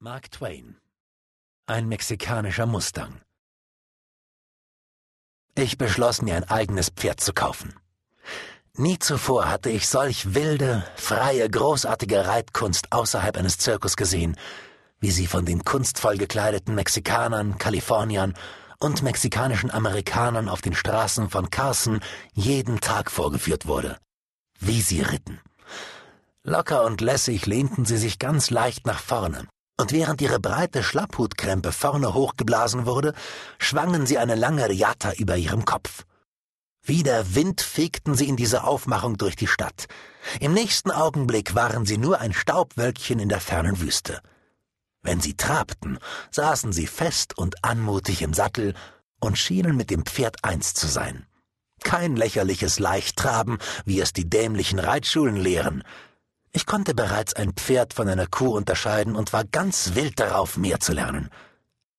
Mark Twain Ein mexikanischer Mustang Ich beschloss mir ein eigenes Pferd zu kaufen. Nie zuvor hatte ich solch wilde, freie, großartige Reitkunst außerhalb eines Zirkus gesehen, wie sie von den kunstvoll gekleideten Mexikanern, Kaliforniern und mexikanischen Amerikanern auf den Straßen von Carson jeden Tag vorgeführt wurde. Wie sie ritten. Locker und lässig lehnten sie sich ganz leicht nach vorne, und während ihre breite Schlapphutkrempe vorne hochgeblasen wurde, schwangen sie eine lange Riata über ihrem Kopf. Wie der Wind fegten sie in dieser Aufmachung durch die Stadt. Im nächsten Augenblick waren sie nur ein Staubwölkchen in der fernen Wüste. Wenn sie trabten, saßen sie fest und anmutig im Sattel und schienen mit dem Pferd eins zu sein. Kein lächerliches Leichttraben, wie es die dämlichen Reitschulen lehren, ich konnte bereits ein Pferd von einer Kuh unterscheiden und war ganz wild darauf, mehr zu lernen.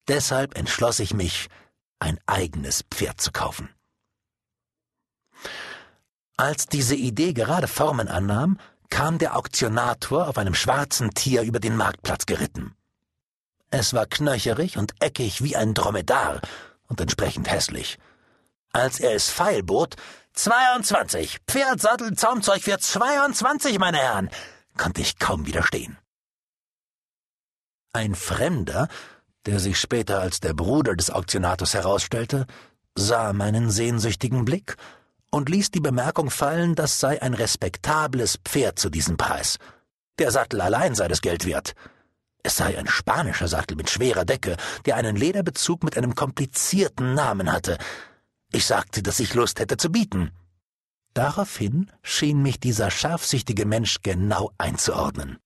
Deshalb entschloss ich mich, ein eigenes Pferd zu kaufen. Als diese Idee gerade Formen annahm, kam der Auktionator auf einem schwarzen Tier über den Marktplatz geritten. Es war knöcherig und eckig wie ein Dromedar und entsprechend hässlich. Als er es feilbot, 22. Pferd, Sattel, Zaumzeug für 22, meine Herren, konnte ich kaum widerstehen. Ein Fremder, der sich später als der Bruder des Auktionators herausstellte, sah meinen sehnsüchtigen Blick und ließ die Bemerkung fallen, das sei ein respektables Pferd zu diesem Preis. Der Sattel allein sei das Geld wert. Es sei ein spanischer Sattel mit schwerer Decke, der einen Lederbezug mit einem komplizierten Namen hatte, ich sagte, dass ich Lust hätte zu bieten. Daraufhin schien mich dieser scharfsichtige Mensch genau einzuordnen.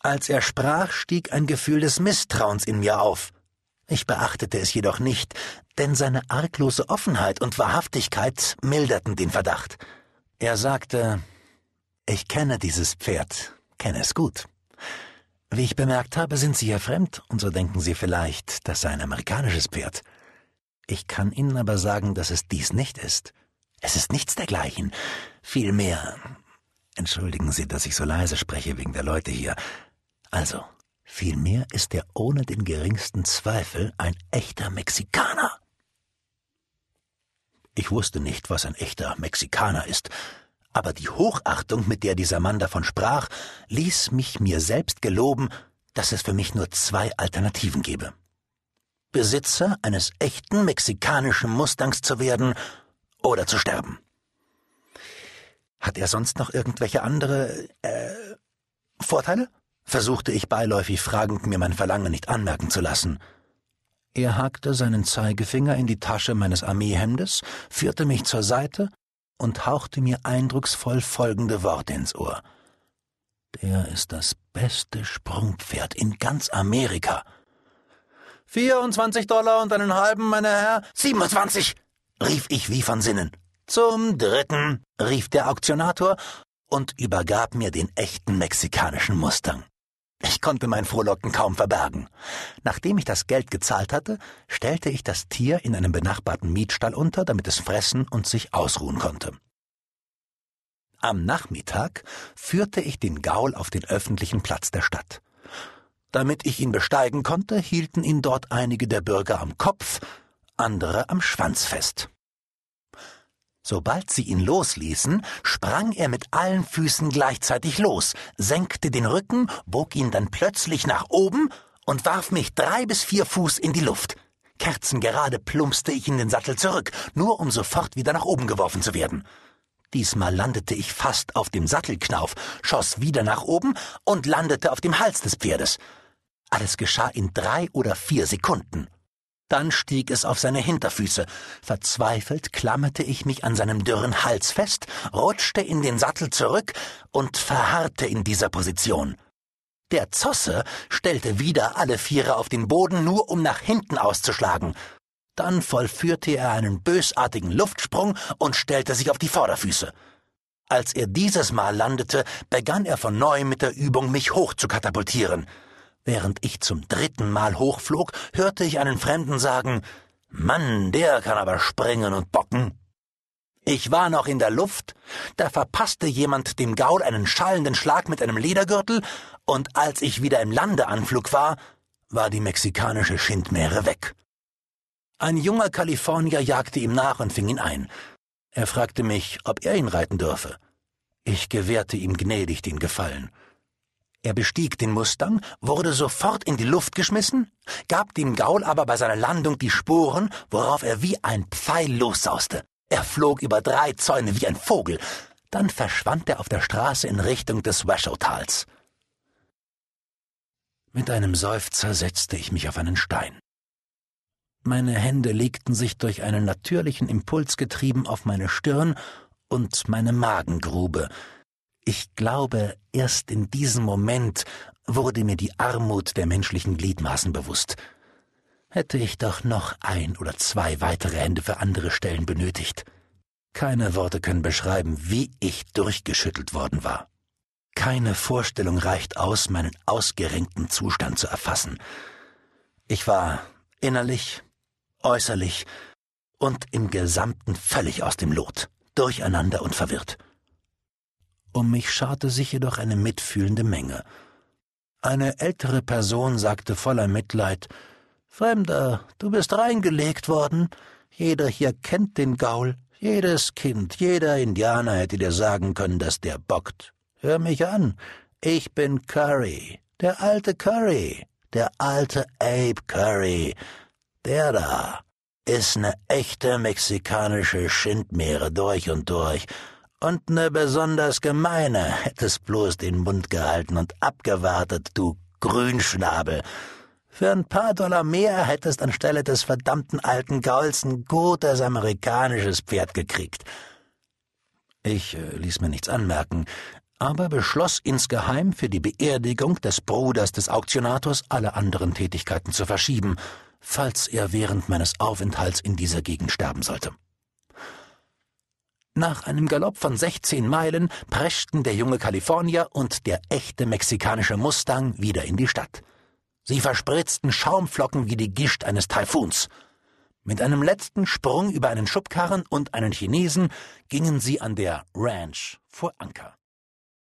Als er sprach, stieg ein Gefühl des Misstrauens in mir auf. Ich beachtete es jedoch nicht, denn seine arglose Offenheit und Wahrhaftigkeit milderten den Verdacht. Er sagte, ich kenne dieses Pferd, kenne es gut. Wie ich bemerkt habe, sind Sie hier fremd, und so denken Sie vielleicht, das sei ein amerikanisches Pferd. Ich kann Ihnen aber sagen, dass es dies nicht ist. Es ist nichts dergleichen. Vielmehr. Entschuldigen Sie, dass ich so leise spreche wegen der Leute hier. Also, vielmehr ist er ohne den geringsten Zweifel ein echter Mexikaner. Ich wusste nicht, was ein echter Mexikaner ist, aber die Hochachtung, mit der dieser Mann davon sprach, ließ mich mir selbst geloben, dass es für mich nur zwei Alternativen gebe. Besitzer eines echten mexikanischen Mustangs zu werden oder zu sterben. Hat er sonst noch irgendwelche andere äh, Vorteile? versuchte ich beiläufig fragend, mir mein Verlangen nicht anmerken zu lassen. Er hakte seinen Zeigefinger in die Tasche meines Armeehemdes, führte mich zur Seite und hauchte mir eindrucksvoll folgende Worte ins Ohr. Der ist das beste Sprungpferd in ganz Amerika. 24 Dollar und einen halben, meine Herr. 27, rief ich wie von Sinnen. Zum dritten, rief der Auktionator und übergab mir den echten mexikanischen Mustang. Ich konnte mein Frohlocken kaum verbergen. Nachdem ich das Geld gezahlt hatte, stellte ich das Tier in einem benachbarten Mietstall unter, damit es fressen und sich ausruhen konnte. Am Nachmittag führte ich den Gaul auf den öffentlichen Platz der Stadt. Damit ich ihn besteigen konnte, hielten ihn dort einige der Bürger am Kopf, andere am Schwanz fest. Sobald sie ihn losließen, sprang er mit allen Füßen gleichzeitig los, senkte den Rücken, bog ihn dann plötzlich nach oben und warf mich drei bis vier Fuß in die Luft. Kerzengerade plumpste ich in den Sattel zurück, nur um sofort wieder nach oben geworfen zu werden. Diesmal landete ich fast auf dem Sattelknauf, schoss wieder nach oben und landete auf dem Hals des Pferdes. Alles geschah in drei oder vier Sekunden. Dann stieg es auf seine Hinterfüße. Verzweifelt klammerte ich mich an seinem dürren Hals fest, rutschte in den Sattel zurück und verharrte in dieser Position. Der Zosse stellte wieder alle Viere auf den Boden, nur um nach hinten auszuschlagen. Dann vollführte er einen bösartigen Luftsprung und stellte sich auf die Vorderfüße. Als er dieses Mal landete, begann er von neuem mit der Übung, mich hoch zu katapultieren. Während ich zum dritten Mal hochflog, hörte ich einen Fremden sagen, Mann, der kann aber springen und bocken. Ich war noch in der Luft, da verpasste jemand dem Gaul einen schallenden Schlag mit einem Ledergürtel, und als ich wieder im Landeanflug war, war die mexikanische Schindmeere weg. Ein junger Kalifornier jagte ihm nach und fing ihn ein. Er fragte mich, ob er ihn reiten dürfe. Ich gewährte ihm gnädig den Gefallen. Er bestieg den Mustang, wurde sofort in die Luft geschmissen, gab dem Gaul aber bei seiner Landung die Sporen, worauf er wie ein Pfeil lossauste. Er flog über drei Zäune wie ein Vogel. Dann verschwand er auf der Straße in Richtung des Washoe-Tals. Mit einem Seufzer setzte ich mich auf einen Stein. Meine Hände legten sich durch einen natürlichen Impuls getrieben auf meine Stirn und meine Magengrube, ich glaube, erst in diesem Moment wurde mir die Armut der menschlichen Gliedmaßen bewusst. Hätte ich doch noch ein oder zwei weitere Hände für andere Stellen benötigt. Keine Worte können beschreiben, wie ich durchgeschüttelt worden war. Keine Vorstellung reicht aus, meinen ausgerenkten Zustand zu erfassen. Ich war innerlich, äußerlich und im Gesamten völlig aus dem Lot, durcheinander und verwirrt. Um mich scharte sich jedoch eine mitfühlende Menge. Eine ältere Person sagte voller Mitleid Fremder, du bist reingelegt worden. Jeder hier kennt den Gaul. Jedes Kind, jeder Indianer hätte dir sagen können, dass der bockt. Hör mich an. Ich bin Curry, der alte Curry, der alte Abe Curry. Der da ist ne echte mexikanische Schindmeere durch und durch und ne besonders gemeine hättest bloß den Mund gehalten und abgewartet, du Grünschnabel. Für ein paar Dollar mehr hättest anstelle des verdammten alten Gauls ein gutes amerikanisches Pferd gekriegt. Ich äh, ließ mir nichts anmerken, aber beschloss insgeheim für die Beerdigung des Bruders des Auktionators alle anderen Tätigkeiten zu verschieben, falls er während meines Aufenthalts in dieser Gegend sterben sollte. Nach einem Galopp von 16 Meilen preschten der junge Kalifornier und der echte mexikanische Mustang wieder in die Stadt. Sie verspritzten Schaumflocken wie die Gischt eines Taifuns. Mit einem letzten Sprung über einen Schubkarren und einen Chinesen gingen sie an der Ranch vor Anker.